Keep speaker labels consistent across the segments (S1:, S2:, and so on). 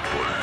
S1: football.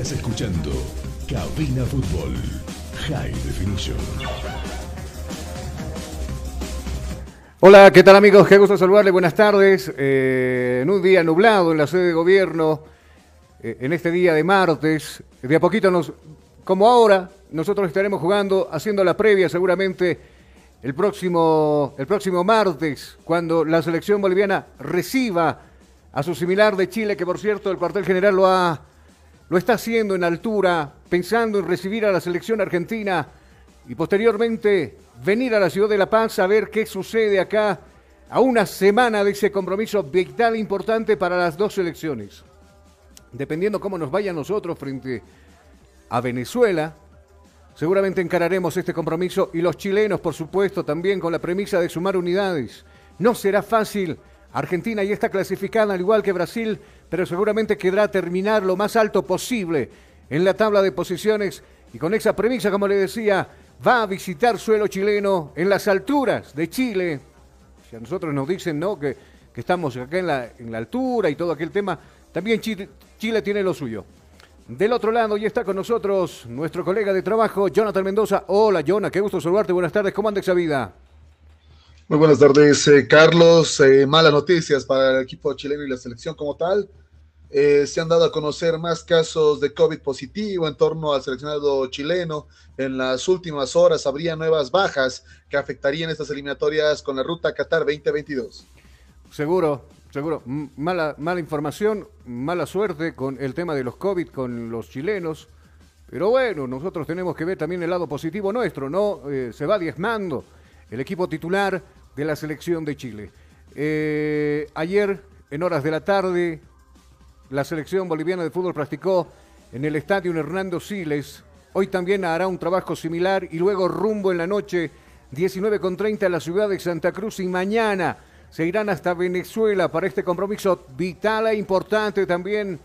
S2: Estás escuchando Cabina Fútbol High Definition.
S3: Hola, ¿qué tal amigos? Qué gusto saludarles. Buenas tardes. Eh, en un día nublado en la sede de gobierno, eh, en este día de martes, de a poquito nos, como ahora, nosotros estaremos jugando, haciendo la previa seguramente el próximo, el próximo martes, cuando la selección boliviana reciba a su similar de Chile, que por cierto el cuartel general lo ha lo está haciendo en altura, pensando en recibir a la selección argentina y posteriormente venir a la ciudad de La Paz a ver qué sucede acá a una semana de ese compromiso vital importante para las dos selecciones. Dependiendo cómo nos vaya nosotros frente a Venezuela, seguramente encararemos este compromiso y los chilenos, por supuesto, también con la premisa de sumar unidades. No será fácil. Argentina ya está clasificada, al igual que Brasil, pero seguramente quedará terminar lo más alto posible en la tabla de posiciones y con esa premisa, como le decía, va a visitar suelo chileno en las alturas de Chile. Si a nosotros nos dicen ¿no? que, estamos acá en la, en la altura y todo aquel tema, también Chile, Chile tiene lo suyo. Del otro lado ya está con nosotros nuestro colega de trabajo, Jonathan Mendoza. Hola, Jonathan, qué gusto saludarte. Buenas tardes, ¿cómo anda esa vida?
S4: Muy buenas tardes, eh, Carlos. Eh, malas noticias para el equipo chileno y la selección como tal. Eh, se han dado a conocer más casos de COVID positivo en torno al seleccionado chileno. En las últimas horas habría nuevas bajas que afectarían estas eliminatorias con la ruta Qatar 2022.
S3: Seguro, seguro. Mala, mala información, mala suerte con el tema de los COVID con los chilenos. Pero bueno, nosotros tenemos que ver también el lado positivo nuestro, ¿no? Se va diezmando el equipo titular de la selección de Chile. Eh, ayer, en horas de la tarde, la selección boliviana de fútbol practicó en el estadio Hernando Siles. Hoy también hará un trabajo similar y luego rumbo en la noche 19 con 30 a la ciudad de Santa Cruz y mañana se irán hasta Venezuela para este compromiso vital e importante también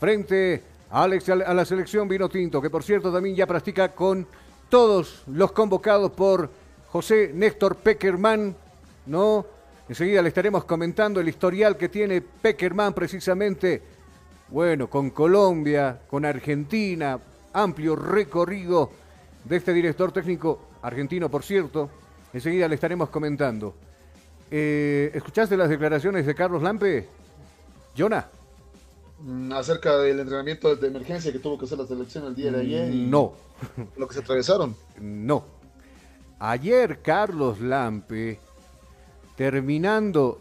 S3: frente a, a la selección Vino Tinto, que por cierto también ya practica con todos los convocados por José Néstor Peckerman, ¿no? Enseguida le estaremos comentando el historial que tiene Peckerman precisamente, bueno, con Colombia, con Argentina, amplio recorrido de este director técnico argentino, por cierto. Enseguida le estaremos comentando. Eh, ¿Escuchaste las declaraciones de Carlos Lampe? Jonah.
S4: Mm, acerca del entrenamiento de emergencia que tuvo que hacer la selección el día de ayer.
S3: no.
S4: Lo que se atravesaron.
S3: No. Ayer Carlos Lampe, terminando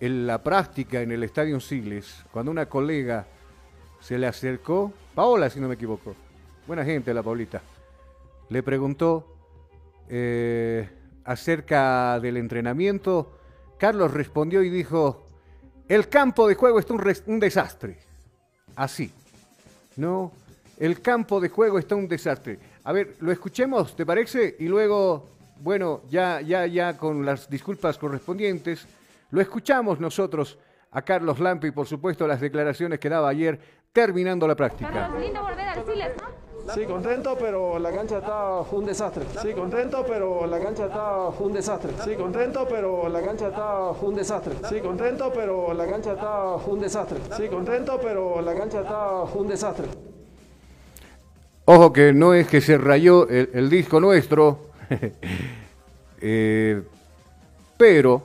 S3: en la práctica en el Estadio Siles, cuando una colega se le acercó, Paola si no me equivoco, buena gente la Paulita, le preguntó eh, acerca del entrenamiento, Carlos respondió y dijo, el campo de juego está un desastre. Así. No, el campo de juego está un desastre. A ver, lo escuchemos, ¿te parece? Y luego, bueno, ya, ya, ya con las disculpas correspondientes, lo escuchamos nosotros a Carlos Lampe y por supuesto las declaraciones que daba ayer terminando la práctica.
S5: Carlos, lindo volver al Siles,
S6: Sí, contento, pero la cancha está un desastre. Sí, contento, pero la cancha está un desastre. Sí, contento, pero la cancha está un desastre. Sí, contento, pero la cancha está un desastre. Sí, contento, pero la cancha está un desastre.
S3: Ojo que no es que se rayó el, disco nuestro, eh, pero,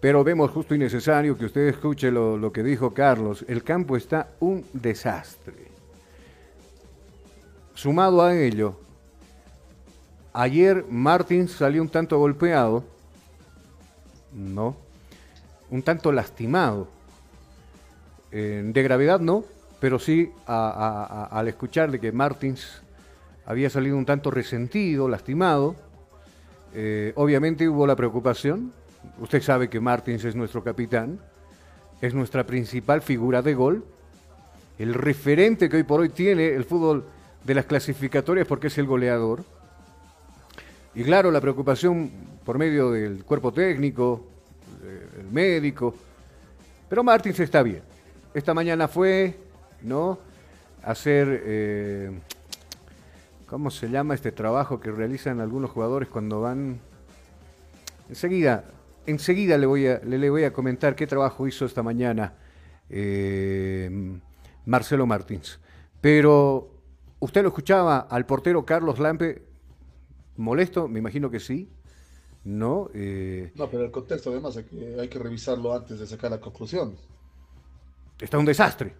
S3: pero vemos justo y necesario que usted escuche lo, que dijo Carlos. El campo está un desastre. Sumado a ello, ayer Martins salió un tanto golpeado, ¿no? Un tanto lastimado. Eh, de gravedad no, pero sí al escuchar de que Martins había salido un tanto resentido, lastimado, eh, obviamente hubo la preocupación. Usted sabe que Martins es nuestro capitán, es nuestra principal figura de gol, el referente que hoy por hoy tiene el fútbol de las clasificatorias porque es el goleador. Y claro, la preocupación por medio del cuerpo técnico, el médico. Pero Martins está bien. Esta mañana fue, ¿no? hacer, eh, ¿cómo se llama este trabajo que realizan algunos jugadores cuando van? Enseguida, enseguida le voy a, le, voy a comentar qué trabajo hizo esta mañana eh, Marcelo Martins. Pero usted lo escuchaba al portero Carlos Lampe molesto, me imagino que sí. No,
S4: eh, no, pero el contexto además hay que, hay que revisarlo antes de sacar la conclusión.
S3: Está un desastre.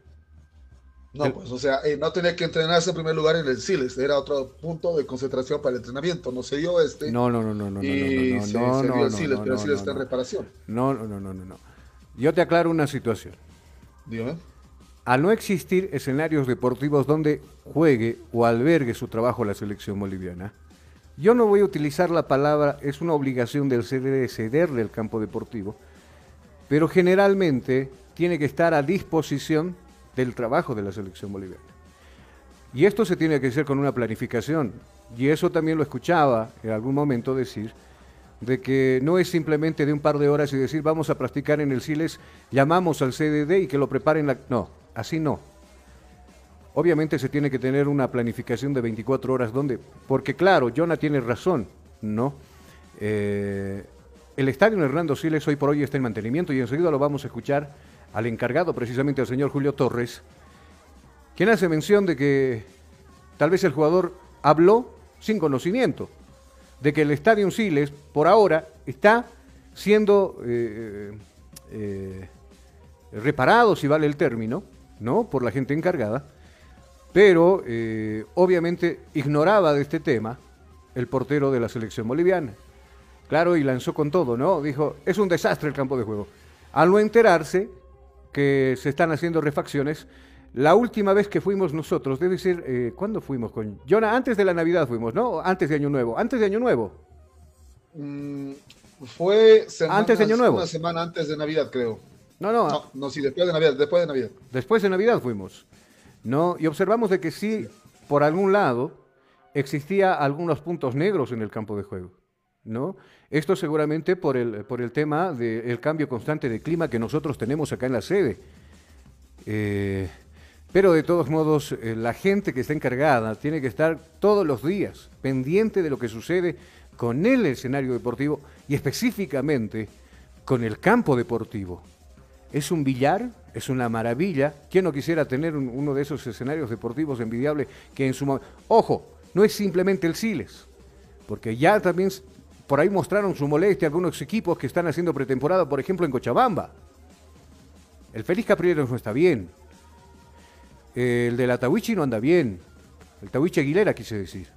S4: No, pues, o sea, eh, no tenía que entrenarse en primer lugar en el Siles, era otro punto de concentración para el entrenamiento, no se dio este.
S3: No, no, no, no, no,
S4: y
S3: no, no,
S4: se,
S3: no,
S4: se
S3: no,
S4: dio el
S3: no,
S4: Siles,
S3: no,
S4: pero el
S3: no,
S4: Siles
S3: no,
S4: está en
S3: no.
S4: reparación.
S3: No, no, no, no, no, no. Yo te aclaro una situación.
S4: Dígame.
S3: Al no existir escenarios deportivos donde juegue o albergue su trabajo la selección boliviana, yo no voy a utilizar la palabra, es una obligación del CD cederle el campo deportivo, pero generalmente tiene que estar a disposición del trabajo de la selección boliviana. Y esto se tiene que hacer con una planificación. Y eso también lo escuchaba en algún momento decir, de que no es simplemente de un par de horas y decir vamos a practicar en el Siles, llamamos al CDD y que lo preparen. La... No, así no. Obviamente se tiene que tener una planificación de 24 horas donde, porque claro, Jonah tiene razón, ¿no? Eh, el estadio Hernando Siles hoy por hoy está en mantenimiento y enseguida lo vamos a escuchar al encargado, precisamente al señor Julio Torres, quien hace mención de que tal vez el jugador habló sin conocimiento, de que el Estadio Siles, por ahora, está siendo eh, eh, reparado, si vale el término, ¿no? Por la gente encargada, pero eh, obviamente ignoraba de este tema el portero de la selección boliviana. Claro, y lanzó con todo, ¿no? Dijo, es un desastre el campo de juego. Al no enterarse que se están haciendo refacciones, la última vez que fuimos nosotros, debe ser, eh, ¿cuándo fuimos con Jonah? Antes de la Navidad fuimos, ¿no? Antes de Año Nuevo. Antes de Año Nuevo.
S4: Mm, fue
S3: antes de Año Nuevo.
S4: Una semana antes de Navidad, creo.
S3: No, no.
S4: No, no, sí, después de Navidad, después de Navidad.
S3: Después de Navidad fuimos. ¿No? Y observamos de que sí, por algún lado, existía algunos puntos negros en el campo de juego. ¿No? Esto seguramente por el, por el tema del cambio constante de clima que nosotros tenemos acá en la sede. Eh, pero de todos modos, eh, la gente que está encargada tiene que estar todos los días pendiente de lo que sucede con el escenario deportivo y específicamente con el campo deportivo. Es un billar, es una maravilla. ¿Quién no quisiera tener uno de esos escenarios deportivos envidiables que en su momento... Ojo, no es simplemente el Siles, porque ya también por ahí mostraron su molestia algunos equipos que están haciendo pretemporada, por ejemplo en Cochabamba. El Félix Caprieros no está bien, el de la Tawichi no anda bien. El Tawichi Aguilera, quise decir.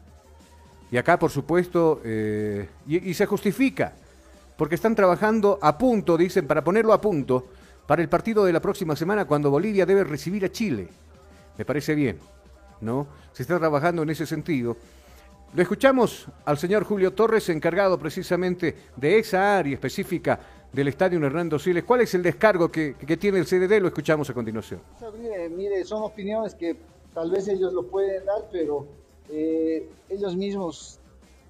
S3: Y acá, por supuesto, eh, y, se justifica, porque están trabajando a punto, dicen, para ponerlo a punto, para el partido de la próxima semana cuando Bolivia debe recibir a Chile. Me parece bien, ¿no? Se está trabajando en ese sentido. Lo escuchamos al señor Julio Torres, encargado precisamente de esa área específica del estadio Hernando Siles. ¿Cuál es el descargo que, tiene el CDD? Lo escuchamos a continuación.
S5: Mire, son opiniones que tal vez ellos lo pueden dar, pero eh, ellos mismos,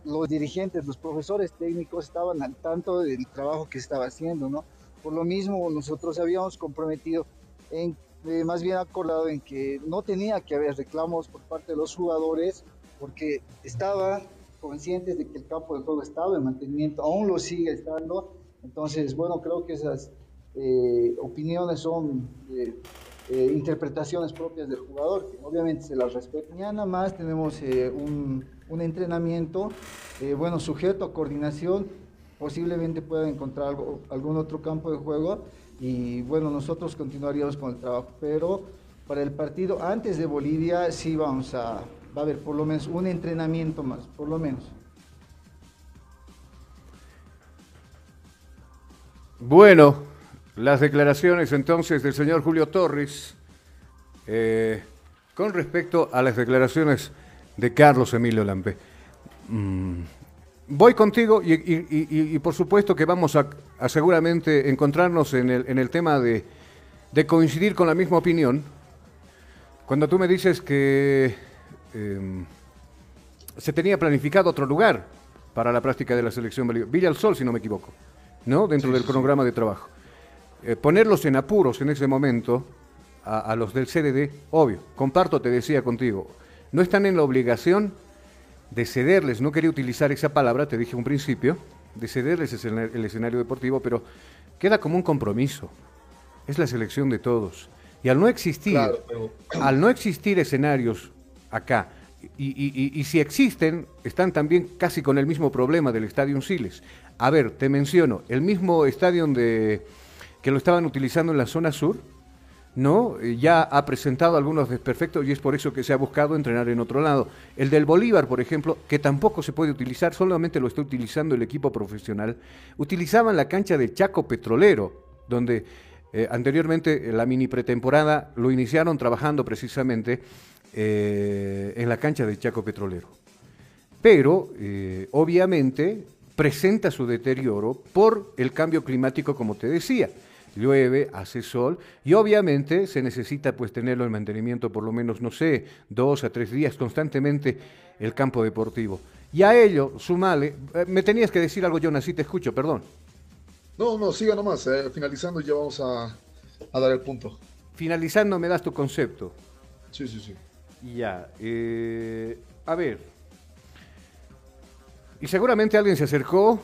S5: los dirigentes, los profesores técnicos estaban al tanto del trabajo que estaba haciendo, ¿no? Por lo mismo, nosotros habíamos comprometido en, eh, más bien acordado en que no tenía que haber reclamos por parte de los jugadores, porque estaban conscientes de que el campo de juego estaba en mantenimiento, aún lo sigue estando, entonces, bueno, creo que esas eh, opiniones son eh, eh, interpretaciones propias del jugador, que obviamente se las respeta. Mañana más tenemos un, un, entrenamiento, bueno, sujeto a coordinación, posiblemente pueda encontrar algo, algún otro campo de juego y bueno, nosotros continuaríamos con el trabajo, pero para el partido antes de Bolivia sí vamos a, va a haber por lo menos un entrenamiento más, por lo menos.
S3: Bueno, las declaraciones entonces del señor Julio Torres eh, con respecto a las declaraciones de Carlos Emilio Lampe. Mm, voy contigo y, por supuesto que vamos a, seguramente encontrarnos en el, tema de, coincidir con la misma opinión. Cuando tú me dices que em, se tenía planificado otro lugar para la práctica de la selección Villa el Sol, si no me equivoco. ¿no? Dentro del cronograma de trabajo. Eh, ponerlos en apuros en ese momento a, los del CDD, obvio, comparto, te decía contigo, no están en la obligación de cederles, no quería utilizar esa palabra, te dije un principio, de cederles el escenario deportivo, pero queda como un compromiso. Es la selección de todos. Y al no existir, al no existir escenarios acá, y, si existen, están también casi con el mismo problema del Estadio Siles. A ver, te menciono, el mismo estadio de, que lo estaban utilizando en la zona sur, ¿no? Eh, ya ha presentado algunos desperfectos y es por eso que se ha buscado entrenar en otro lado. El del Bolívar, por ejemplo, que tampoco se puede utilizar, solamente lo está utilizando el equipo profesional, utilizaban la cancha del Chaco Petrolero, donde eh, anteriormente la mini pretemporada lo iniciaron trabajando precisamente eh, en la cancha del Chaco Petrolero. Pero, obviamente, presenta su deterioro por el cambio climático, como te decía. Llueve, hace sol y obviamente se necesita pues tenerlo en mantenimiento por lo menos, no sé, dos a tres días constantemente el campo deportivo. Y a ello, sumale, eh, me tenías que decir algo, Jonas, sí te escucho, perdón.
S4: No, no, siga nomás, eh, finalizando ya vamos a, dar el punto.
S3: Finalizando me das tu concepto.
S4: Sí, sí, sí.
S3: Ya, eh, a ver, y seguramente alguien se acercó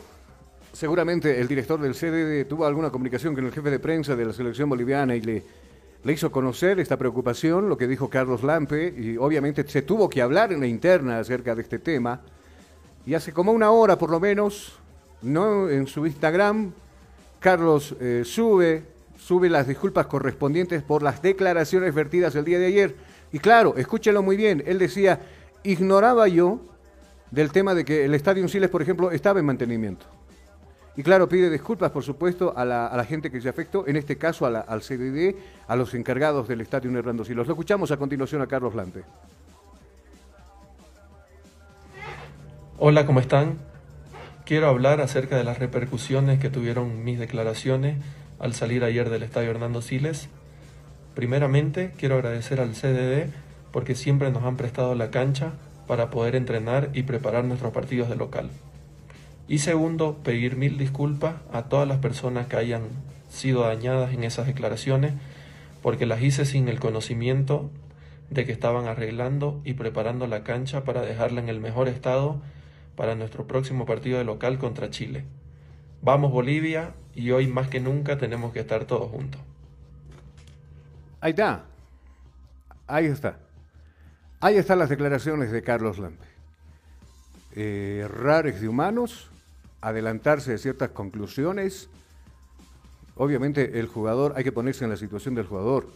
S3: Seguramente el director del CDD tuvo alguna comunicación con el jefe de prensa de la selección boliviana y le, le hizo conocer esta preocupación, lo que dijo Carlos Lampe, y obviamente se tuvo que hablar en la interna acerca de este tema. Y hace como una hora por lo menos, ¿no? en su Instagram, Carlos eh, sube, sube las disculpas correspondientes por las declaraciones vertidas el día de ayer. Y claro, escúchenlo muy bien, él decía, ignoraba yo del tema de que el Estadio Siles, por ejemplo, estaba en mantenimiento. Y claro, pide disculpas, por supuesto, a la, gente que se afectó, en este caso al CDD, a los encargados del Estadio Hernando Silos. Lo escuchamos a continuación a Carlos Lampe.
S7: Hola, ¿cómo están? Quiero hablar acerca de las repercusiones que tuvieron mis declaraciones al salir ayer del Estadio Hernando Siles. Primeramente, quiero agradecer al CDD porque siempre nos han prestado la cancha para poder entrenar y preparar nuestros partidos de local. Y segundo, pedir mil disculpas a todas las personas que hayan sido dañadas en esas declaraciones porque las hice sin el conocimiento de que estaban arreglando y preparando la cancha para dejarla en el mejor estado para nuestro próximo partido de local contra Chile. Vamos Bolivia y hoy más que nunca tenemos que estar todos juntos.
S3: Ahí está. Ahí está. Ahí están las declaraciones de Carlos Lampe. Eh, rares de humanos, adelantarse de ciertas conclusiones. Obviamente el jugador, hay que ponerse en la situación del jugador.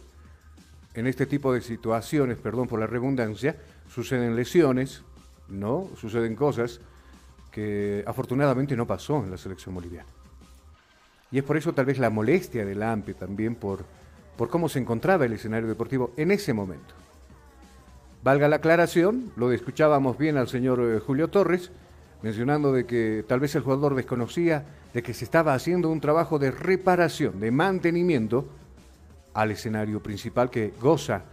S3: En este tipo de situaciones, perdón por la redundancia, suceden lesiones, ¿no? Suceden cosas que afortunadamente no pasó en la selección boliviana. Y es por eso tal vez la molestia del AMPE también por, por cómo se encontraba el escenario deportivo en ese momento. Valga la aclaración, lo escuchábamos bien al señor eh, Julio Torres, mencionando de que tal vez el jugador desconocía de que se estaba haciendo un trabajo de reparación, de mantenimiento al escenario principal que goza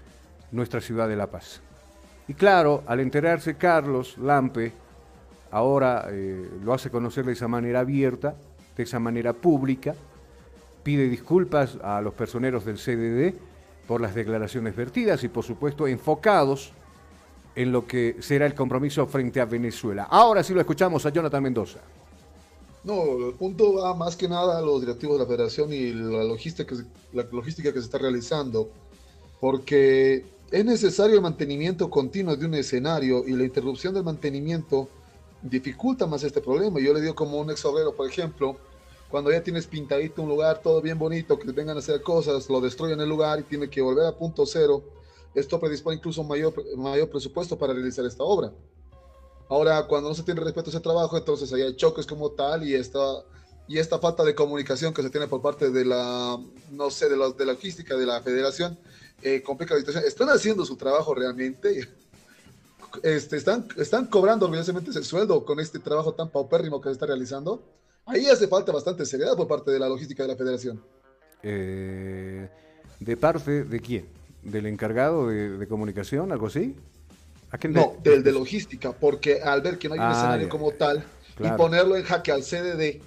S3: nuestra ciudad de La Paz. Y claro, al enterarse Carlos Lampe, ahora eh, lo hace conocer de esa manera abierta, de esa manera pública, pide disculpas a los personeros del CDD por las declaraciones vertidas y por supuesto enfocados en lo que será el compromiso frente a Venezuela. Ahora sí lo escuchamos a Jonathan Mendoza.
S4: No, el punto va más que nada a los directivos de la federación y la logística, la logística que se está realizando, porque es necesario el mantenimiento continuo de un escenario y la interrupción del mantenimiento dificulta más este problema. Yo le digo como un ex obrero, por ejemplo, cuando ya tienes pintadito un lugar todo bien bonito, que vengan a hacer cosas, lo destruyen el lugar y tiene que volver a punto cero, esto predispone incluso mayor, mayor presupuesto para realizar esta obra. Ahora, cuando no se tiene respeto a ese trabajo, entonces ahí hay choques como tal y esta, y esta falta de comunicación que se tiene por parte de la, no sé, de la, de la logística de la federación, eh, complica la situación. Están haciendo su trabajo realmente. Este, están, están cobrando orgullosamente ese sueldo con este trabajo tan paupérrimo que se está realizando. Ahí hace falta bastante seriedad por parte de la logística de la federación.
S3: Eh, ¿De parte de quién? ¿Del encargado de, de comunicación, algo así? ¿A quién
S4: No,
S3: de-
S4: del de logística, porque al ver que no hay un
S3: Ah,
S4: escenario
S3: ya,
S4: como tal
S3: claro.
S4: y ponerlo en jaque al CDD,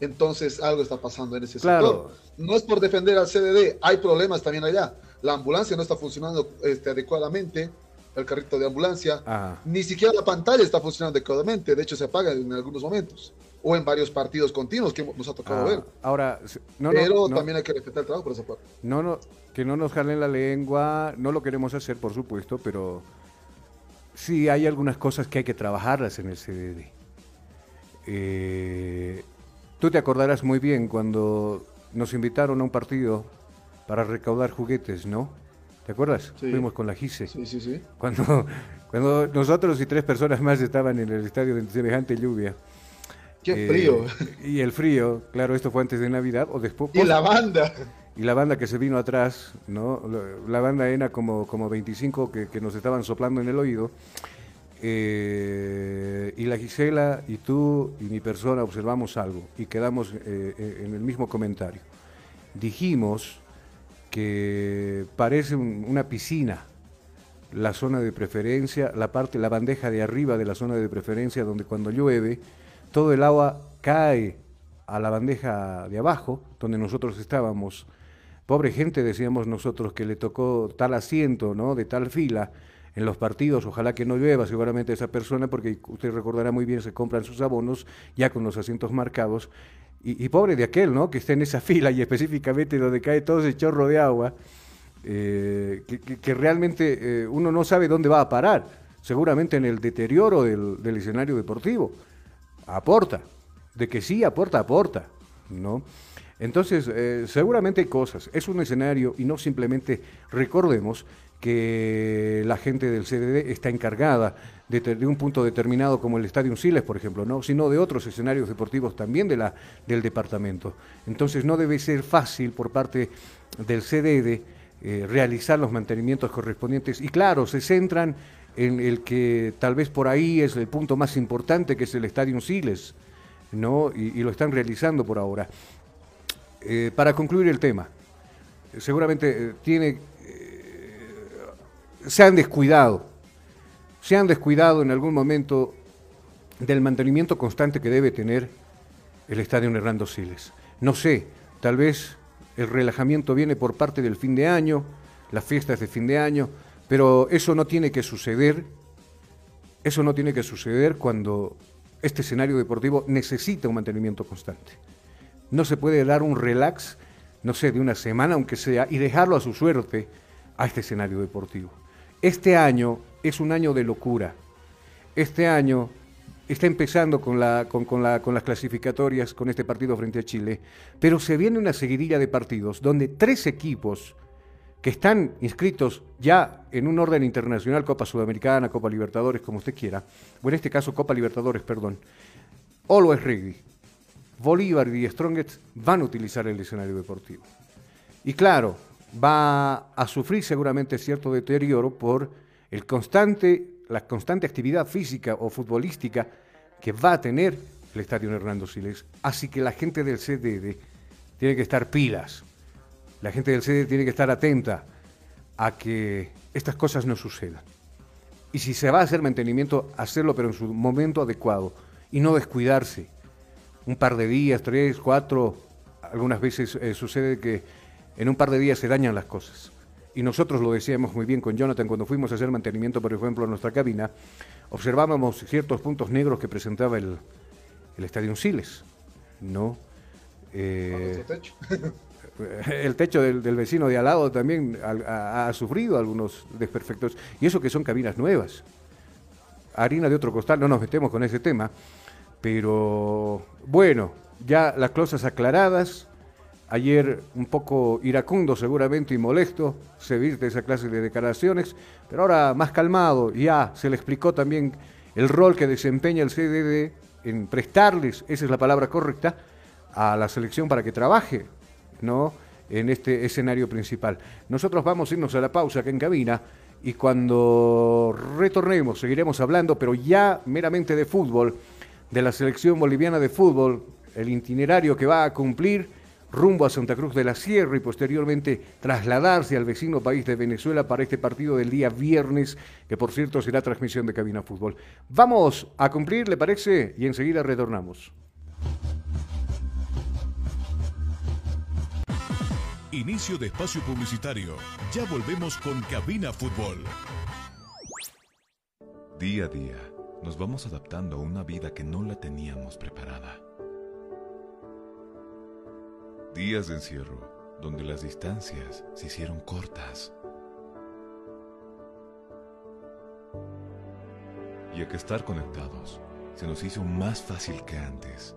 S4: entonces algo está pasando en ese
S3: Claro.
S4: sector. No es por defender al CDD, hay problemas también allá. La ambulancia no está funcionando este, adecuadamente, el carrito de ambulancia, ni siquiera la pantalla está funcionando adecuadamente, de hecho se apaga en algunos momentos, o en varios partidos continuos que nos ha tocado
S3: ah,
S4: ver.
S3: ahora, no,
S4: Pero
S3: no,
S4: también hay que respetar el trabajo por esa parte.
S3: no, no, que no nos jalen la lengua, no lo queremos hacer, por supuesto, pero sí hay algunas cosas que hay que trabajarlas en el CDD. Eh, tú te acordarás muy bien cuando nos invitaron a un partido para recaudar juguetes, ¿no? ¿Te acuerdas?
S4: Sí.
S3: Fuimos con la GISE.
S4: Sí, sí, sí.
S3: Cuando, cuando nosotros y tres personas más estaban en el estadio de semejante lluvia.
S4: Qué
S3: Eh,
S4: frío.
S3: Y el frío, claro, esto fue antes de Navidad o después.
S4: Y la banda.
S3: Y la banda que se vino atrás, ¿no? La, banda era como, como 25 que, que nos estaban soplando en el oído. Eh, y la Gisela y tú y mi persona observamos algo y quedamos eh, eh, en el mismo comentario. Dijimos que parece un- una piscina la zona de preferencia, la parte, la bandeja de arriba de la zona de preferencia, donde cuando llueve, todo el agua cae a la bandeja de abajo, donde nosotros estábamos. Pobre gente, decíamos nosotros, que le tocó tal asiento, ¿no? De tal fila en los partidos, ojalá que no llueva seguramente esa persona, porque usted recordará muy bien, se compran sus abonos ya con los asientos marcados. Y, pobre de aquel, ¿no? Que está en esa fila y específicamente donde cae todo ese chorro de agua, eh, que, realmente eh, uno no sabe dónde va a parar. Seguramente en el deterioro del, escenario deportivo. Aporta. De que sí, aporta, aporta. ¿No? Entonces, eh, seguramente hay cosas. Es un escenario y no simplemente recordemos que la gente del CDD está encargada de, un punto determinado como el Estadio Siles, por ejemplo, ¿no? sino de otros escenarios deportivos también de la, del departamento. Entonces no debe ser fácil por parte del CDD eh, realizar los mantenimientos correspondientes y claro, se centran en el que tal vez por ahí es el punto más importante, que es el Estadio Siles, ¿no? y, lo están realizando por ahora. Eh, para concluir el tema, seguramente eh, tiene, se han descuidado se han descuidado en algún momento del mantenimiento constante que debe tener el estadio Hernando Siles. No sé, tal vez el relajamiento viene por parte del fin de año, las fiestas de fin de año, pero eso no tiene que suceder, eso no tiene que suceder cuando este escenario deportivo necesita un mantenimiento constante. No se puede dar un relax, no sé, de una semana aunque sea, y dejarlo a su suerte a este escenario deportivo. Este año es un año de locura. Este año está empezando con, la, con, las clasificatorias, con este partido frente a Chile, pero se viene una seguidilla de partidos donde tres equipos que están inscritos ya en un orden internacional, Copa Sudamericana, Copa Libertadores, como usted quiera, o en este caso Copa Libertadores, perdón, Always Ready, Bolívar y Strongest van a utilizar el escenario deportivo. Y claro, va a sufrir seguramente cierto deterioro por el constante, la constante actividad física o futbolística que va a tener el estadio Hernando Siles. Así que la gente del CDD tiene que estar pilas. La gente del CDD tiene que estar atenta a que estas cosas no sucedan. Y si se va a hacer mantenimiento, hacerlo pero en su momento adecuado y no descuidarse. Un par de días, tres, cuatro, algunas veces eh, sucede que en un par de días se dañan las cosas y nosotros lo decíamos muy bien con Jonathan cuando fuimos a hacer mantenimiento, por ejemplo, en nuestra cabina, observábamos ciertos puntos negros que presentaba el, el Estadio Siles, ¿no? Eh. el techo del, vecino de al lado también ha, sufrido algunos desperfectos, y eso que son cabinas nuevas. Harina de otro costal, no nos metemos con ese tema, pero bueno, ya las cosas aclaradas, Ayer un poco iracundo seguramente y molesto se viste esa clase de declaraciones, pero ahora más calmado, ya se le explicó también el rol que desempeña el CDD en prestarles, esa es la palabra correcta, a la selección para que trabaje, ¿no? En este escenario principal. Nosotros vamos a irnos a la pausa acá en cabina y cuando retornemos seguiremos hablando, pero ya meramente de fútbol, de la selección boliviana de fútbol, el itinerario que va a cumplir rumbo a Santa Cruz de la Sierra y posteriormente trasladarse al vecino país de Venezuela para este partido del día viernes, que por cierto será transmisión de Cabina Fútbol. Vamos a cumplir, ¿le parece? Y enseguida retornamos.
S2: Inicio de espacio publicitario. Ya volvemos con Cabina Fútbol.
S8: Día a día, nos vamos adaptando a una vida que no la teníamos preparada Días de encierro, donde las distancias se hicieron cortas. Y a que estar conectados se nos hizo más fácil que antes.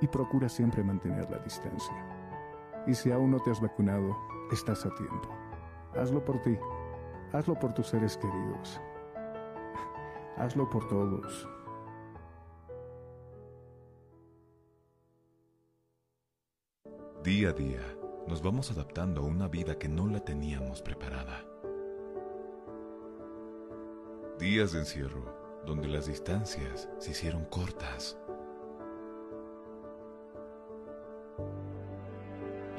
S1: y procura siempre mantener la distancia. Y si aún no te has vacunado, estás a tiempo. Hazlo por ti, hazlo por tus seres queridos, hazlo por todos.
S8: Día a día, nos vamos adaptando a una vida que no la teníamos preparada. Días de encierro, donde las distancias se hicieron cortas.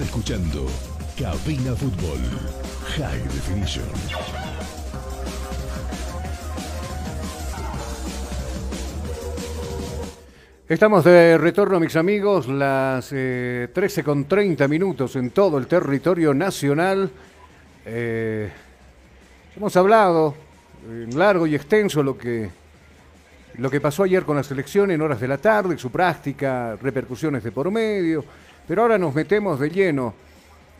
S2: Escuchando Cabina Fútbol High Definition.
S3: Estamos de retorno, mis amigos, las eh, 13 con 30 minutos en todo el territorio nacional. Eh, hemos hablado en largo y extenso lo que, lo que pasó ayer con la selección en horas de la tarde, su práctica, repercusiones de por medio, pero ahora nos metemos de lleno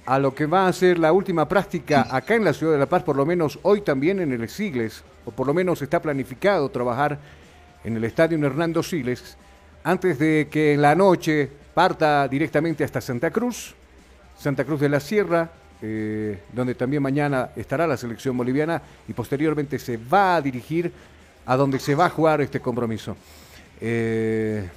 S3: a lo que va a ser la última práctica acá en la ciudad de La Paz, por lo menos hoy también en el Sigles, o por lo menos está planificado trabajar en el estadio Hernando Siles antes de que en la noche parta directamente hasta Santa Cruz, Santa Cruz de la Sierra, eh, donde también mañana estará la selección boliviana y posteriormente se va a dirigir a donde se va a jugar este compromiso. Eh,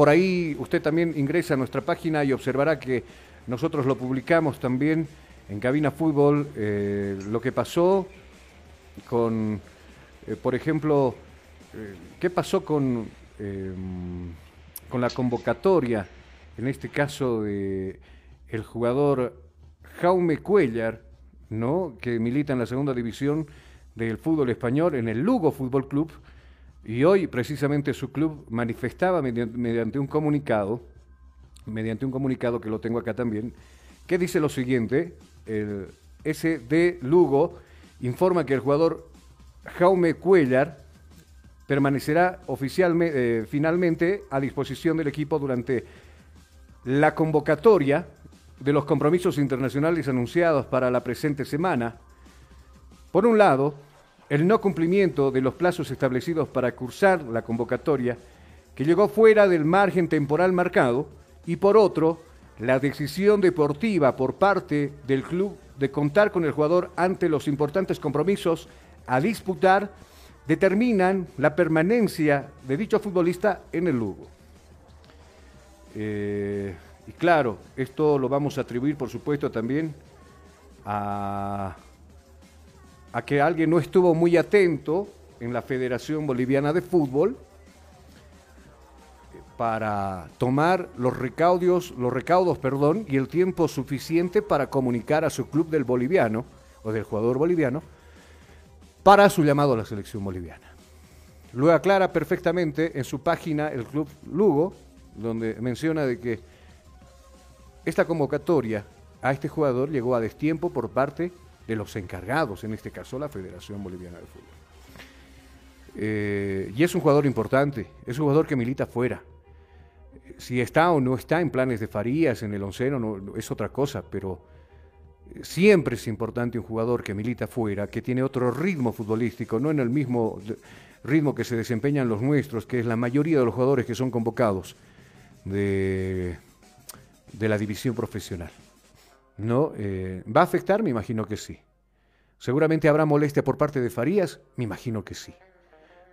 S3: por ahí usted también ingresa a nuestra página y observará que nosotros lo publicamos también en Cabina Fútbol, eh, lo que pasó con, por ejemplo, eh, ¿Qué pasó con, eh, con la convocatoria, en este caso de el jugador Jaume Cuellar, ¿no? que milita en la segunda división del fútbol español, en el Lugo Fútbol Club, y hoy precisamente su club manifestaba mediante, un comunicado, mediante un comunicado que lo tengo acá también, que dice lo siguiente, el SD Lugo informa que el jugador Jaume Cuellar, permanecerá oficialmente, eh, finalmente a disposición del equipo durante la convocatoria de los compromisos internacionales anunciados para la presente semana. Por un lado, el no cumplimiento de los plazos establecidos para cursar la convocatoria, que llegó fuera del margen temporal marcado, y por otro, la decisión deportiva por parte del club de contar con el jugador ante los importantes compromisos a disputar determinan la permanencia de dicho futbolista en el Lugo. Eh, y claro, esto lo vamos a atribuir, por supuesto, también a, a que alguien no estuvo muy atento en la Federación Boliviana de Fútbol para tomar los recaudos, los recaudos, perdón, y el tiempo suficiente para comunicar a su club del boliviano o del jugador boliviano para su llamado a la selección boliviana. Lo aclara perfectamente en su página el Club Lugo, donde menciona de que esta convocatoria a este jugador llegó a destiempo por parte los encargados, en este caso la Federación Boliviana de Fútbol. Eh, y es un jugador importante, es un jugador que milita fuera. Si está o no está en planes de Farías, en el onceno, no, es otra cosa, pero siempre es importante un jugador que milita fuera, que tiene otro ritmo futbolístico, no en el mismo ritmo que se desempeñan los nuestros, que es la mayoría de los jugadores que son convocados de, de la división profesional. ¿No? Eh, ¿Va a afectar? Me imagino que sí. Seguramente habrá molestia por parte de Farías, me imagino que sí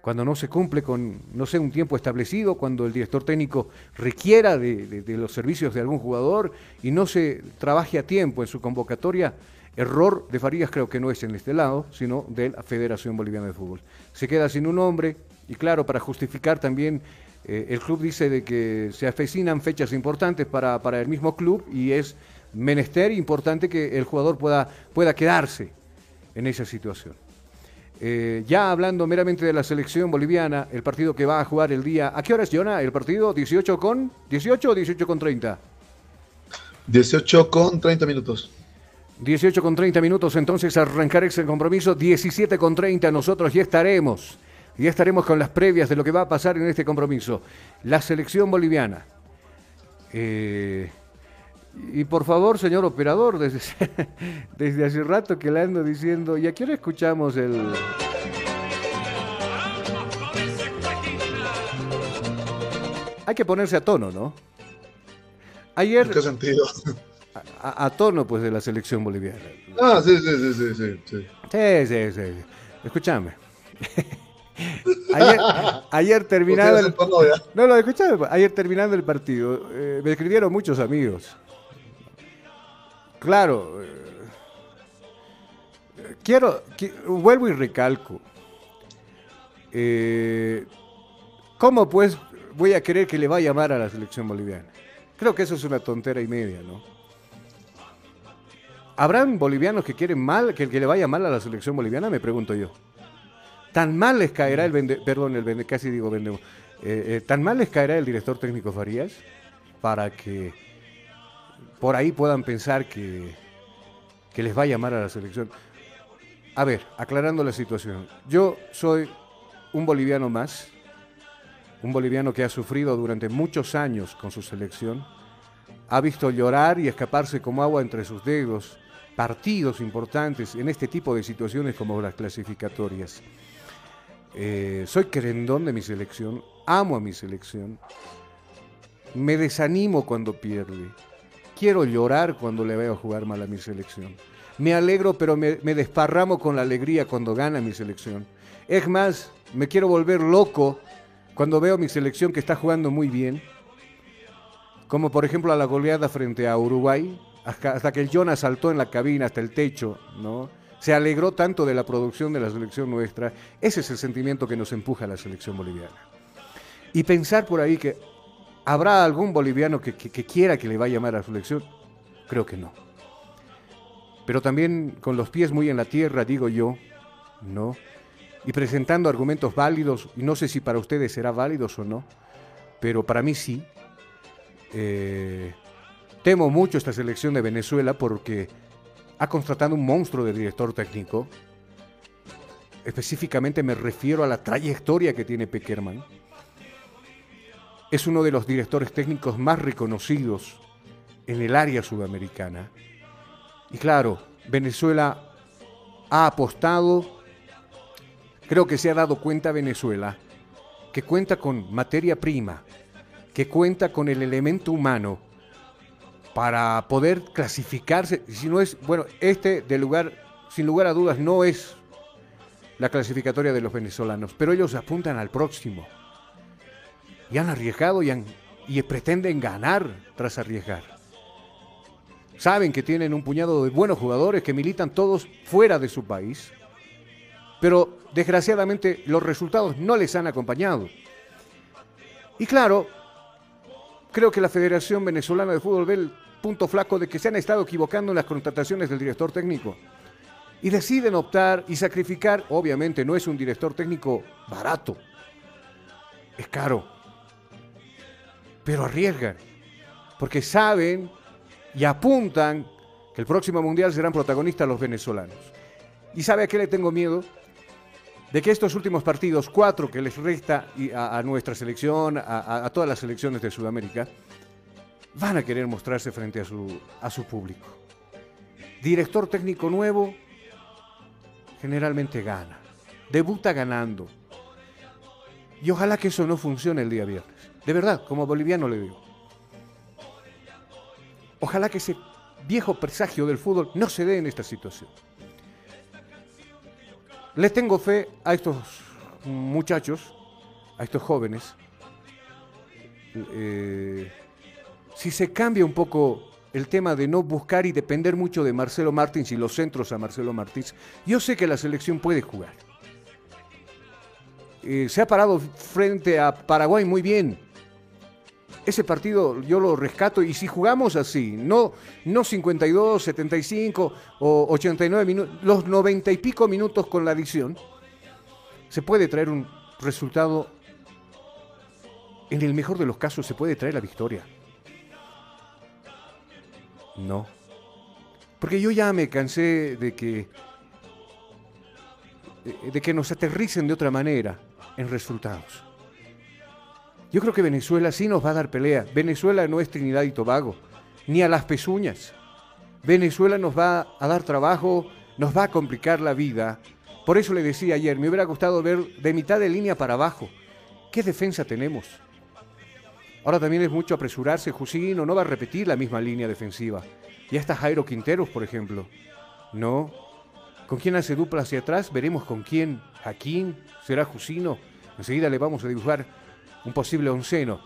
S3: cuando no se cumple con, no sé, un tiempo establecido, cuando el director técnico requiera de, los servicios de algún jugador y no se trabaje a tiempo en su convocatoria, error de Farías creo que no es en este lado, sino de la Federación Boliviana de Fútbol. Se queda sin un hombre y claro, para justificar también, eh, el club dice de que se afecinan fechas importantes para, para el mismo club y es menester importante que el jugador pueda, pueda quedarse en esa situación. Eh, ya hablando meramente de la selección boliviana, el partido que va a jugar el día. ¿A qué hora es, Jonah? ¿El partido? ¿18 con 18 o 18 con 30?
S4: 18 con 30 minutos.
S3: 18 con 30 minutos, entonces arrancar ese compromiso. 17 con 30, nosotros ya estaremos. Ya estaremos con las previas de lo que va a pasar en este compromiso. La selección boliviana. Eh, y por favor, señor operador, desde, desde hace rato que le ando diciendo, ¿y a hora escuchamos el... Hay que ponerse a tono, ¿no? Ayer...
S4: ¿En qué sentido?
S3: A, tono, pues, de la selección boliviana.
S4: Ah, sí, sí, sí, sí, sí.
S3: Sí, sí, sí. Escúchame. Ayer, ayer terminado el, no lo escuchado ayer terminando el partido eh, me escribieron muchos amigos claro eh, quiero, vuelvo y recalco eh, cómo pues voy a querer que le vaya a llamar a la selección boliviana creo que eso es una tontera y media no ¿Habrán bolivianos que quieren mal, que, que le vaya mal a la selección boliviana? Me pregunto yo. Tan mal les caerá el vende, perdón, el vende, casi digo vende, eh, eh, tan mal les caerá el director técnico Farías para que por ahí puedan pensar que, que les va a llamar a la selección. A ver, aclarando la situación. Yo soy un boliviano más, un boliviano que ha sufrido durante muchos años con su selección, ha visto llorar y escaparse como agua entre sus dedos partidos importantes en este tipo de situaciones como las clasificatorias. Eh, soy querendón de mi selección, amo a mi selección, me desanimo cuando pierde, quiero llorar cuando le veo jugar mal a mi selección, me alegro pero me, desparramo con la alegría cuando gana mi selección. Es más, me quiero volver loco cuando veo mi selección que está jugando muy bien, como por ejemplo a la goleada frente a Uruguay, hasta que el Jonas saltó en la cabina hasta el techo, ¿no? Se alegró tanto de la producción de la selección nuestra. Ese es el sentimiento que nos empuja a la selección boliviana. Y pensar por ahí que habrá algún boliviano que, quiera que le vaya a llamar a la selección, creo que no. Pero también con los pies muy en la tierra, digo yo, ¿no? Y presentando argumentos válidos, y no sé si para ustedes será válidos o no, pero para mí sí. Eh, Temo mucho esta selección de Venezuela porque ha contratado un monstruo de director técnico. Específicamente me refiero a la trayectoria que tiene Peckerman. Es uno de los directores técnicos más reconocidos en el área sudamericana. Y claro, Venezuela ha apostado, creo que se ha dado cuenta Venezuela, que cuenta con materia prima, que cuenta con el elemento humano para poder clasificarse. Si no es, bueno, este de lugar, sin lugar a dudas, no es la clasificatoria de los venezolanos, pero ellos apuntan al próximo. Y han arriesgado y, y pretenden ganar tras arriesgar. Saben que tienen un puñado de buenos jugadores que militan todos fuera de su país, pero desgraciadamente los resultados no les han acompañado. Y claro, creo que la Federación Venezolana de Fútbol ve punto flaco de que se han estado equivocando en las contrataciones del director técnico. Y deciden optar y sacrificar, obviamente no es un director técnico barato, es caro, pero arriesgan, porque saben y apuntan que el próximo mundial serán protagonistas los venezolanos. ¿Y sabe a qué le tengo miedo? De que estos últimos partidos, cuatro que les resta a, nuestra selección, a todas las selecciones de Sudamérica, van a querer mostrarse frente a su, a su público. Director técnico nuevo generalmente gana, debuta ganando. Y ojalá que eso no funcione el día viernes. De verdad, como boliviano le digo. Ojalá que ese viejo presagio del fútbol no se dé en esta situación. Le tengo fe a estos muchachos, a estos jóvenes. Eh, si se cambia un poco el tema de no buscar y depender mucho de Marcelo Martins y los centros a Marcelo Martins, yo sé que la selección puede jugar. Eh, se ha parado frente a Paraguay muy bien. Ese partido yo lo rescato y si jugamos así, no, no 52, 75 o 89 minutos, los 90 y pico minutos con la adición, se puede traer un resultado, en el mejor de los casos se puede traer la victoria. No. Porque yo ya me cansé de que de que nos aterricen de otra manera en resultados. Yo creo que Venezuela sí nos va a dar pelea. Venezuela no es Trinidad y Tobago, ni a las pezuñas. Venezuela nos va a dar trabajo, nos va a complicar la vida. Por eso le decía ayer, me hubiera gustado ver de mitad de línea para abajo. ¿Qué defensa tenemos? Ahora también es mucho apresurarse. Jusino no va a repetir la misma línea defensiva. Ya está Jairo Quinteros, por ejemplo. No. ¿Con quién hace dupla hacia atrás? Veremos con quién. Jaquín, será Jusino. Enseguida le vamos a dibujar un posible onceno.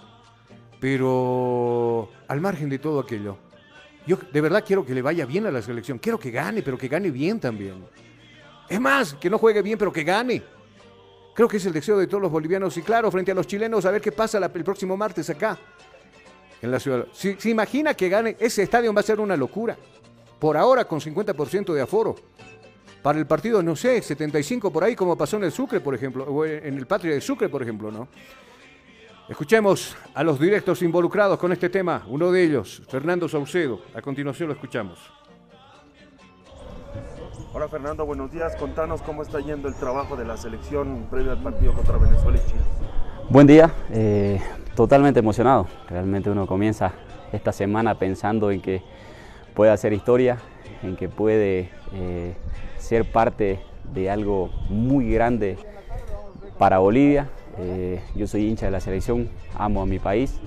S3: Pero al margen de todo aquello, yo de verdad quiero que le vaya bien a la selección. Quiero que gane, pero que gane bien también. Es más, que no juegue bien, pero que gane. Creo que es el deseo de todos los bolivianos y claro, frente a los chilenos, a ver qué pasa el próximo martes acá, en la ciudad. Si se imagina que gane, ese estadio va a ser una locura. Por ahora con 50% de aforo. Para el partido, no sé, 75 por ahí, como pasó en el Sucre, por ejemplo, o en el Patria de Sucre, por ejemplo, ¿no? Escuchemos a los directos involucrados con este tema, uno de ellos, Fernando Saucedo. A continuación lo escuchamos.
S9: Hola Fernando, buenos días. Contanos cómo está yendo el trabajo de la selección previo al partido contra Venezuela y Chile.
S10: Buen día, eh, totalmente emocionado. Realmente uno comienza esta semana pensando en que puede hacer historia, en que puede eh, ser parte de algo muy grande para Bolivia. Eh, yo soy hincha de la selección, amo a mi país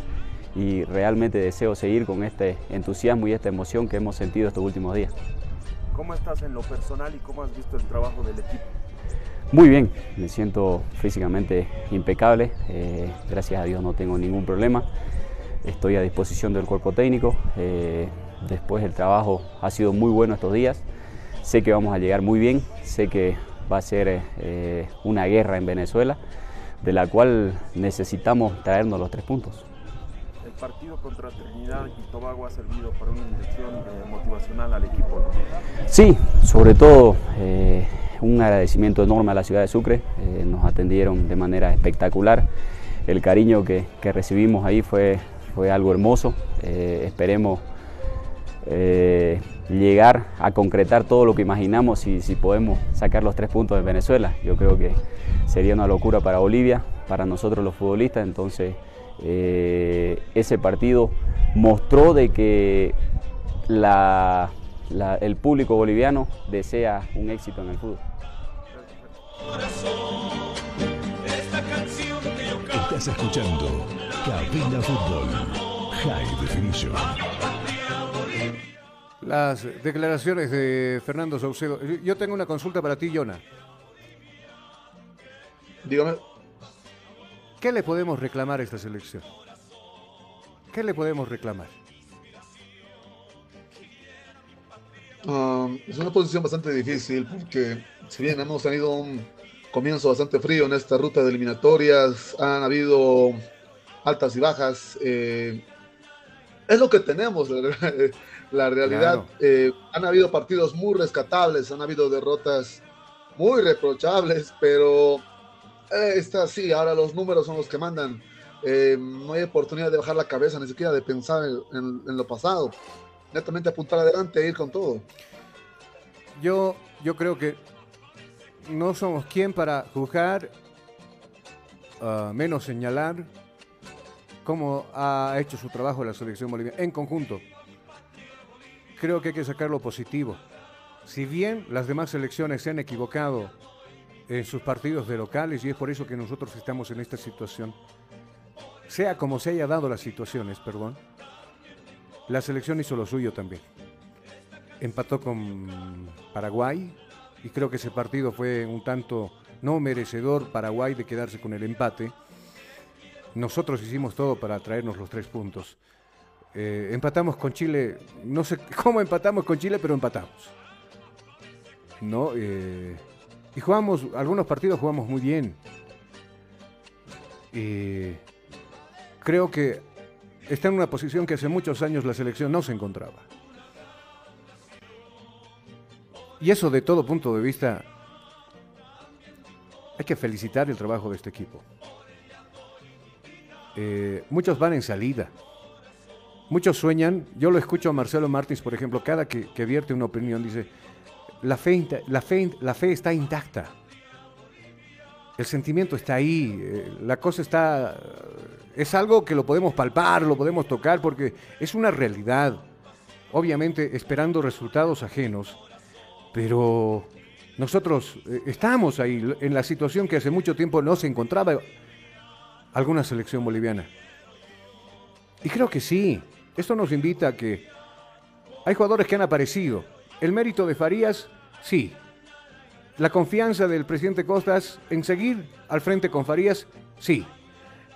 S10: y realmente deseo seguir con este entusiasmo y esta emoción que hemos sentido estos últimos días.
S9: ¿Cómo estás en lo personal y cómo has visto el trabajo del equipo?
S10: Muy bien, me siento físicamente impecable, eh, gracias a Dios no tengo ningún problema, estoy a disposición del cuerpo técnico, eh, después el trabajo ha sido muy bueno estos días, sé que vamos a llegar muy bien, sé que va a ser eh, una guerra en Venezuela, de la cual necesitamos traernos los tres puntos.
S9: Partido contra Trinidad y Tobago ha servido para una inyección eh, motivacional al equipo.
S10: Sí, sobre todo eh, un agradecimiento enorme a la ciudad de Sucre, eh, nos atendieron de manera espectacular, el cariño que, recibimos ahí fue, fue algo hermoso, esperemos llegar a concretar todo lo que imaginamos y si podemos sacar los tres puntos de Venezuela. Yo creo que sería una locura para Bolivia, para nosotros los futbolistas, entonces eh, ese partido mostró de que el público boliviano desea un éxito en el fútbol.
S2: Estás escuchando Cabina Fútbol High Definition.
S3: Las declaraciones de Fernando Saucedo. Yo tengo una consulta para ti, Jonah.
S4: Dígame.
S3: ¿Qué le podemos reclamar a esta selección? ¿Qué le podemos reclamar?
S4: Ah, es una posición bastante difícil porque si bien hemos tenido un comienzo bastante frío en esta ruta de eliminatorias, han habido altas y bajas. Eh, es lo que tenemos, la, realidad. Eh, han habido partidos muy rescatables, han habido derrotas muy reprochables, pero eh, está sí, ahora los números son los que mandan. Eh, no hay oportunidad de bajar la cabeza, ni siquiera de pensar en, lo pasado. Netamente apuntar adelante e ir con todo.
S3: Yo, yo creo que no somos quien para juzgar, ah, menos señalar cómo ha hecho su trabajo la selección boliviana en conjunto. Creo que hay que sacar lo positivo. Si bien las demás selecciones se han equivocado en sus partidos de locales y es por eso que nosotros estamos en esta situación. Sea como se haya dado las situaciones, perdón, la selección hizo lo suyo también. Empató con Paraguay y creo que ese partido fue un tanto no merecedor Paraguay de quedarse con el empate. Nosotros hicimos todo para traernos los tres puntos. Eh, empatamos con Chile, no sé cómo empatamos con Chile, pero empatamos. ¿No? Eh, y jugamos, algunos partidos jugamos muy bien. Y creo que está en una posición que hace muchos años la selección no se encontraba. Y eso de todo punto de vista, hay que felicitar el trabajo de este equipo. Eh, muchos van en salida. Muchos sueñan, yo lo escucho a Marcelo Martins, por ejemplo, cada que, vierte una opinión, dice, la fe, la fe, la fe está intacta. El sentimiento está ahí, eh, la cosa está... Es algo que lo podemos palpar, lo podemos tocar, porque es una realidad. Obviamente esperando resultados ajenos, pero nosotros eh, estamos ahí en la situación que hace mucho tiempo no se encontraba alguna selección boliviana. Y creo que sí, esto nos invita a que hay jugadores que han aparecido, el mérito de Farías, sí. la confianza del presidente Costas en seguir al frente con Farías, sí.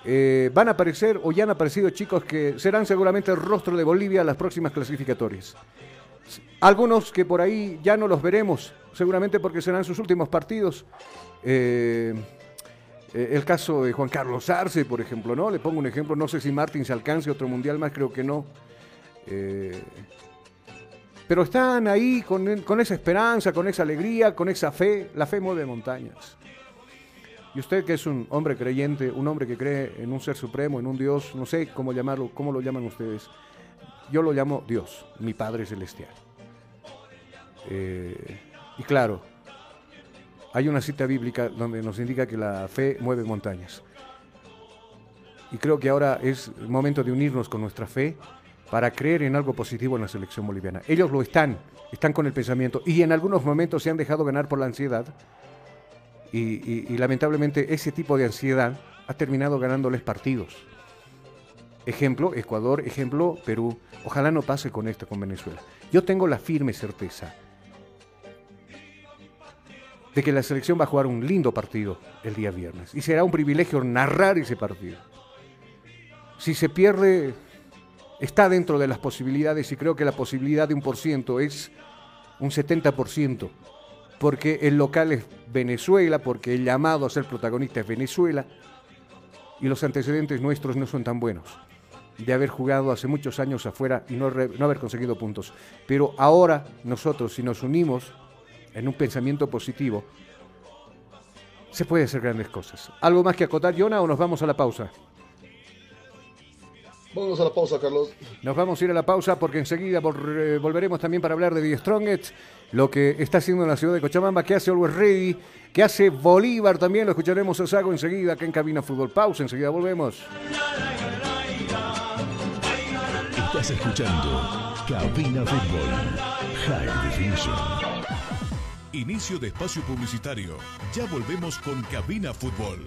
S3: Eh, van a aparecer o ya han aparecido chicos que serán seguramente el rostro de Bolivia a las próximas clasificatorias. Algunos que por ahí ya no los veremos, seguramente porque serán sus últimos partidos. Eh, eh, el caso de Juan Carlos Arce, por ejemplo, ¿no? Le pongo un ejemplo, no sé si Martín se alcance otro mundial más, creo que no. pero están ahí con, con esa esperanza, con esa alegría, con esa fe. La fe mueve montañas. Y usted que es un hombre creyente, un hombre que cree en un ser supremo, en un Dios, no sé cómo llamarlo, cómo lo llaman ustedes. Yo lo llamo Dios, mi Padre Celestial. Eh, y claro, hay una cita bíblica donde nos indica que la fe mueve montañas. Y creo que ahora es el momento de unirnos con nuestra fe para creer en algo positivo en la selección boliviana. Ellos lo están, están con el pensamiento y en algunos momentos se han dejado ganar por la ansiedad y, lamentablemente ese tipo de ansiedad ha terminado ganándoles partidos. Ejemplo, Ecuador, ejemplo, Perú. Ojalá no pase con esto con Venezuela. Yo tengo la firme certeza de que la selección va a jugar un lindo partido el día viernes. Y será un privilegio narrar ese partido. Si se pierde, está dentro de las posibilidades y creo que la posibilidad de un por ciento es un 70% porque el local es Venezuela, porque el llamado a ser protagonista es Venezuela, y los antecedentes nuestros no son tan buenos, de haber jugado hace muchos años afuera y no, haber conseguido puntos. Pero ahora nosotros, si nos unimos en un pensamiento positivo, se puede hacer grandes cosas. ¿Algo más que acotar, Jonah, o nos vamos a la pausa?
S4: Vamos a la pausa, Carlos.
S3: Nos vamos a ir a la pausa porque enseguida eh, volveremos también para hablar de The Strongest, lo que está haciendo en la ciudad de Cochabamba, que hace Always Ready, que hace Bolívar también, lo escucharemos a Sago enseguida acá en Cabina Fútbol. Pausa, enseguida volvemos.
S2: Estás escuchando Cabina Fútbol High Definition. Inicio de espacio publicitario. Ya volvemos con Cabina Fútbol.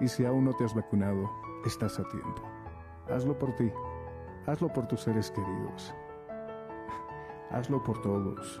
S1: Y si aún no te has vacunado, estás a tiempo. Hazlo por ti. Hazlo por tus seres queridos. Hazlo por todos.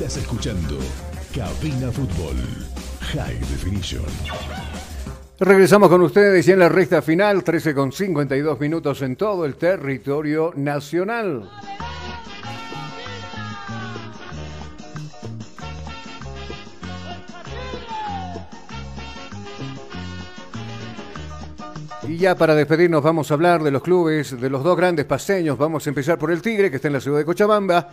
S2: Estás escuchando Cabina Fútbol High Definition.
S3: Regresamos con ustedes y en la recta final, 13 con 52 minutos en todo el territorio nacional. Y ya para despedirnos vamos a hablar de los clubes, de los dos grandes paseños. Vamos a empezar por el Tigre, que está en la ciudad de Cochabamba.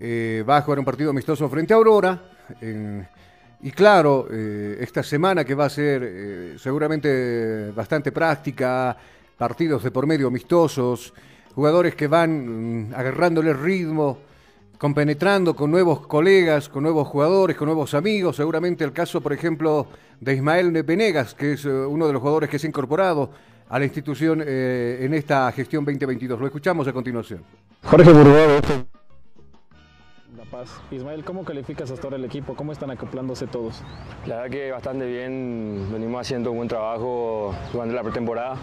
S3: Eh, va a jugar un partido amistoso frente a Aurora. y claro, eh, esta semana que va a ser eh, seguramente bastante práctica, partidos de por medio amistosos, jugadores que van mm, agarrándole ritmo, compenetrando con nuevos colegas, con nuevos jugadores, con nuevos amigos. Seguramente el caso, por ejemplo, de Ismael Nepenegas, que es eh, uno de los jugadores que se ha incorporado a la institución en esta gestión 2022. Lo escuchamos a continuación.
S11: Jorge Burgado, Paz. Ismael, ¿cómo calificas hasta ahora el equipo? ¿Cómo están acoplándose todos?
S12: La verdad que bastante bien, venimos haciendo un buen trabajo durante la pretemporada,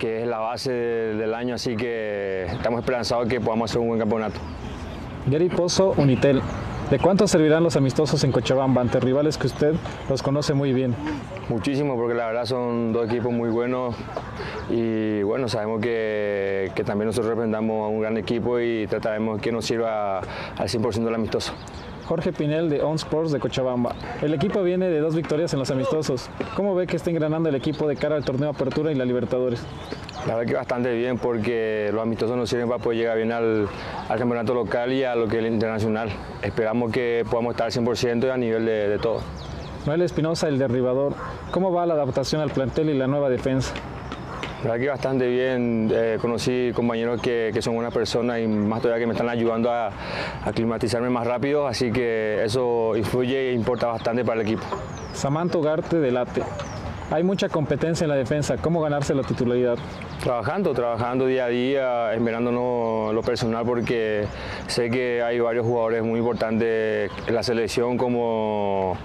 S12: que es la base de- del año, así que estamos esperanzados que podamos hacer un buen campeonato.
S11: Gary Pozo, Unitel. ¿De cuánto servirán los amistosos en Cochabamba ante rivales que usted los conoce muy bien?
S12: Muchísimo, porque la verdad son dos equipos muy buenos y bueno, sabemos que, que también nosotros representamos a un gran equipo y trataremos que nos sirva al 100% el amistoso.
S11: Jorge Pinel de On Sports de Cochabamba. El equipo viene de dos victorias en los amistosos. ¿Cómo ve que está engranando el equipo de cara al torneo Apertura y la Libertadores?
S12: La verdad que bastante bien porque los amistosos nos sirven para poder llegar bien al, al campeonato local y a lo que es el internacional. Esperamos que podamos estar al 100% a nivel de, de todo.
S11: Noel Espinosa, el derribador. ¿Cómo va la adaptación al plantel y la nueva defensa?
S12: La verdad que bastante bien, Eh, conocí compañeros que, que son buenas personas y más todavía que me están ayudando a, a climatizarme más rápido, así que eso influye e importa bastante para el equipo.
S11: Samantha Ugarte de Late. Hay mucha competencia en la defensa. ¿Cómo ganarse la titularidad?
S12: Trabajando, trabajando día a día, esperándonos lo personal porque sé que hay varios jugadores muy importantes en la selección como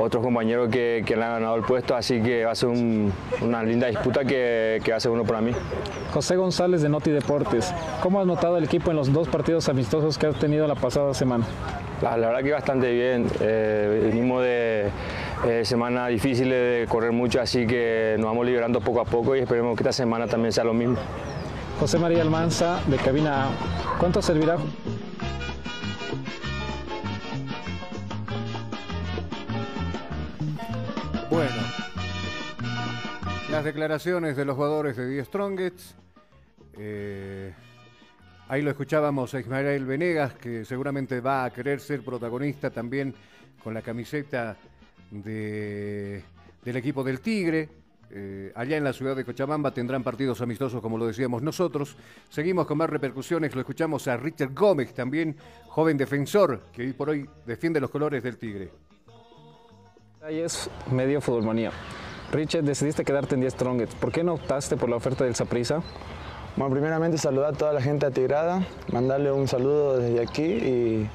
S12: otros compañeros que, que le han ganado el puesto, así que va a ser un- una linda disputa que, ser uno para mí.
S11: José González de Noti Deportes. ¿Cómo has notado el equipo en los dos partidos amistosos que has tenido la pasada semana?
S12: La, la verdad que bastante bien. Eh, venimos de eh, semanas difíciles de correr mucho, así que nos vamos liberando poco a poco y esperemos que esta semana también sea lo mismo.
S11: José María Almanza de Cabina A. ¿Cuánto servirá?
S3: Bueno, las declaraciones de los jugadores de Die Strongets. Eh, ahí lo escuchábamos a Ismael Venegas, que seguramente va a querer ser protagonista también con la camiseta de- del equipo del Tigre. Eh, allá en la ciudad de Cochabamba tendrán partidos amistosos, como lo decíamos nosotros. Seguimos con más repercusiones. Lo escuchamos a Richard Gómez, también joven defensor, que hoy por hoy defiende los colores del Tigre.
S11: Ahí es medio futbolmanía. Richard, decidiste quedarte en 10 Strongets. ¿Por qué no optaste por la oferta del Saprissa?
S13: Bueno, primeramente saludar a toda la gente atigrada, mandarle un saludo desde aquí y,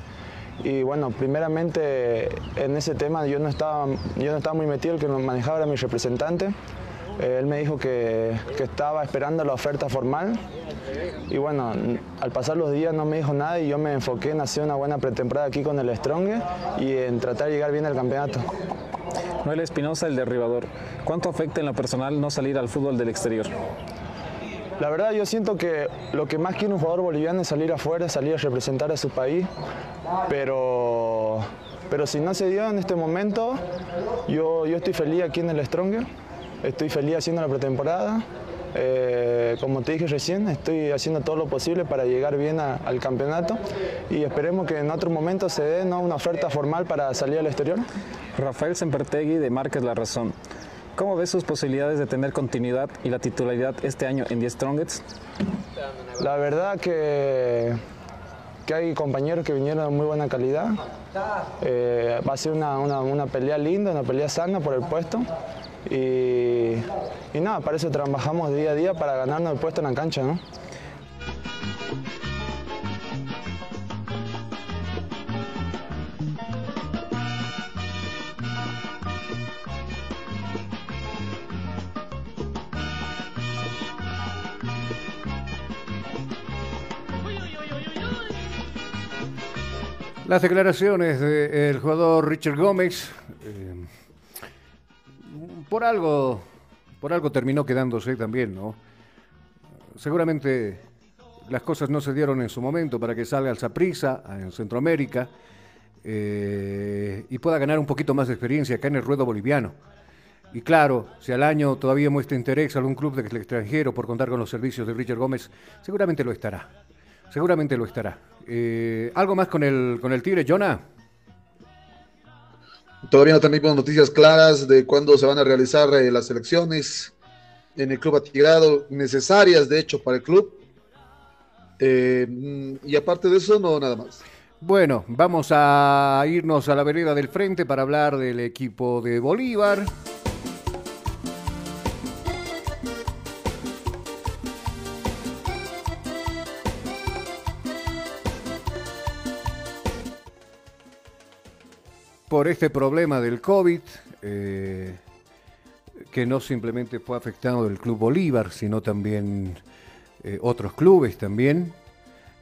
S13: y, bueno, primeramente en ese tema yo no estaba, yo no estaba muy metido, el que nos manejaba era mi representante. Eh, él me dijo que, que estaba esperando la oferta formal y bueno, al pasar los días no me dijo nada y yo me enfoqué en hacer una buena pretemporada aquí con el Strong y en tratar de llegar bien al campeonato.
S11: Noel Espinosa, el derribador. ¿Cuánto afecta en lo personal no salir al fútbol del exterior?
S13: La verdad yo siento que lo que más quiere un jugador boliviano es salir afuera, salir a representar a su país, pero, pero si no se dio en este momento, yo, yo estoy feliz aquí en el Stronger, estoy feliz haciendo la pretemporada, eh, como te dije recién, estoy haciendo todo lo posible para llegar bien al campeonato y esperemos que en otro momento se dé ¿no? una oferta formal para salir al exterior.
S11: Rafael Sempertegui de Marques La Razón. ¿Cómo ves sus posibilidades de tener continuidad y la titularidad este año en 10 Strongets?
S13: La verdad que, que hay compañeros que vinieron de muy buena calidad. Eh, va a ser una, una- una pelea linda, una pelea sana por el puesto. Y, y nada, para eso trabajamos día a día para ganarnos el puesto en la cancha, ¿no?
S3: Las declaraciones del jugador Richard Gómez, eh, por algo, por algo terminó quedándose también, ¿no? Seguramente las cosas no se dieron en su momento para que salga al Saprissa en Centroamérica eh, y pueda ganar un poquito más de experiencia acá en el ruedo boliviano. Y claro, si al año todavía muestra interés algún club extranjero por contar con los servicios de Richard Gómez, seguramente lo estará. Seguramente lo estará. Eh, ¿Algo más con el, con el Tigre, Jonah?
S4: Todavía no tenemos noticias claras de cuándo se van a realizar eh, las elecciones en el club atigrado, necesarias de hecho para el club. Eh, mm, y aparte de eso, no, nada más.
S3: Bueno, vamos a irnos a la vereda del frente para hablar del equipo de Bolívar. Por este problema del COVID, eh, que no simplemente fue afectado el Club Bolívar, sino también eh, otros clubes también.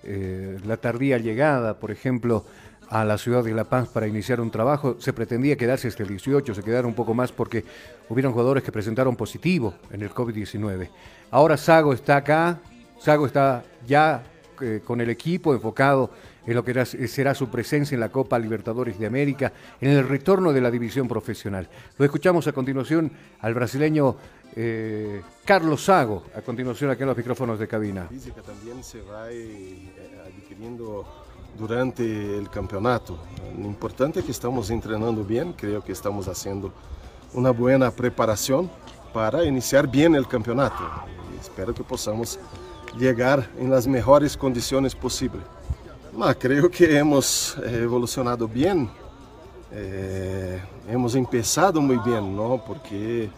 S3: Eh, la tardía llegada, por ejemplo, a la ciudad de La Paz para iniciar un trabajo, se pretendía quedarse hasta el 18, se quedaron un poco más porque hubieron jugadores que presentaron positivo en el COVID-19. Ahora Sago está acá, Sago está ya con el equipo enfocado en lo que era- será su presencia en la Copa Libertadores de América, en el retorno de la división profesional. Lo escuchamos a continuación al brasileño eh, Carlos Sago, a continuación aquí en los micrófonos de cabina.
S14: física también se va eh, adquiriendo durante el campeonato. Lo importante es que estamos entrenando bien, creo que estamos haciendo una buena preparación para iniciar bien el campeonato. Espero que podamos llegar en las mejores condiciones posibles. Creo que hemos eh, evolucionado bien, eh, hemos empezado muy bien, ¿no? Porque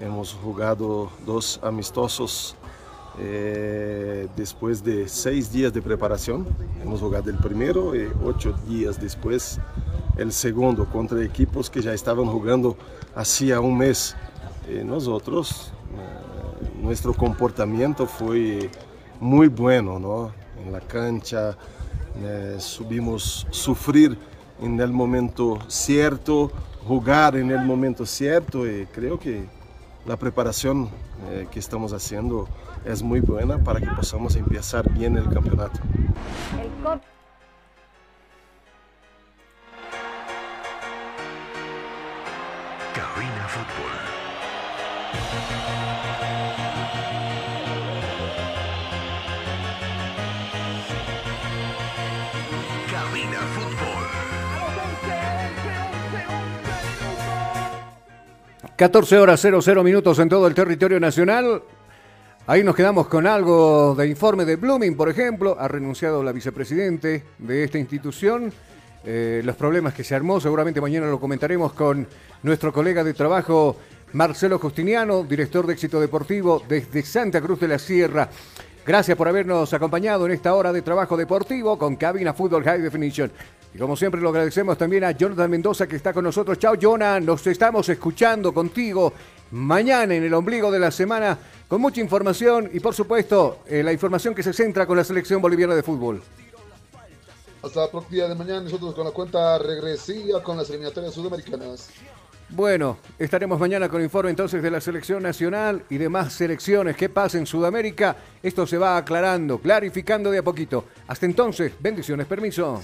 S14: hemos jugado dos amistosos eh, después de seis días de preparación. Hemos jugado el primero y ocho días después el segundo contra equipos que ya estaban jugando hacía un mes. Y nosotros, eh, nuestro comportamiento fue muy bueno, ¿no? En la cancha eh, subimos sufrir en el momento cierto, jugar en el momento cierto y creo que la preparación eh, que estamos haciendo es muy buena para que podamos empezar bien el campeonato.
S15: Cabina Fútbol.
S3: 14 horas 00 minutos en todo el territorio nacional. Ahí nos quedamos con algo de informe de Blooming, por ejemplo. Ha renunciado la vicepresidente de esta institución. Eh, los problemas que se armó, seguramente mañana lo comentaremos con nuestro colega de trabajo Marcelo Justiniano, director de éxito deportivo desde Santa Cruz de la Sierra. Gracias por habernos acompañado en esta hora de trabajo deportivo con Cabina Fútbol High Definition. Y como siempre lo agradecemos también a Jonathan Mendoza que está con nosotros. Chao, Jonah. Nos estamos escuchando contigo mañana en el ombligo de la semana con mucha información y por supuesto eh, la información que se centra con la selección boliviana de fútbol.
S4: Hasta el próximo día de mañana nosotros con la cuenta regresiva con las eliminatorias sudamericanas.
S3: Bueno, estaremos mañana con informe entonces de la selección nacional y demás selecciones. ¿Qué pasa en Sudamérica? Esto se va aclarando, clarificando de a poquito. Hasta entonces, bendiciones, permiso.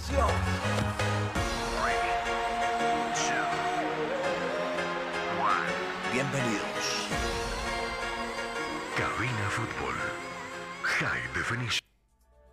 S15: Bienvenidos. Cabina Fútbol. High Definition.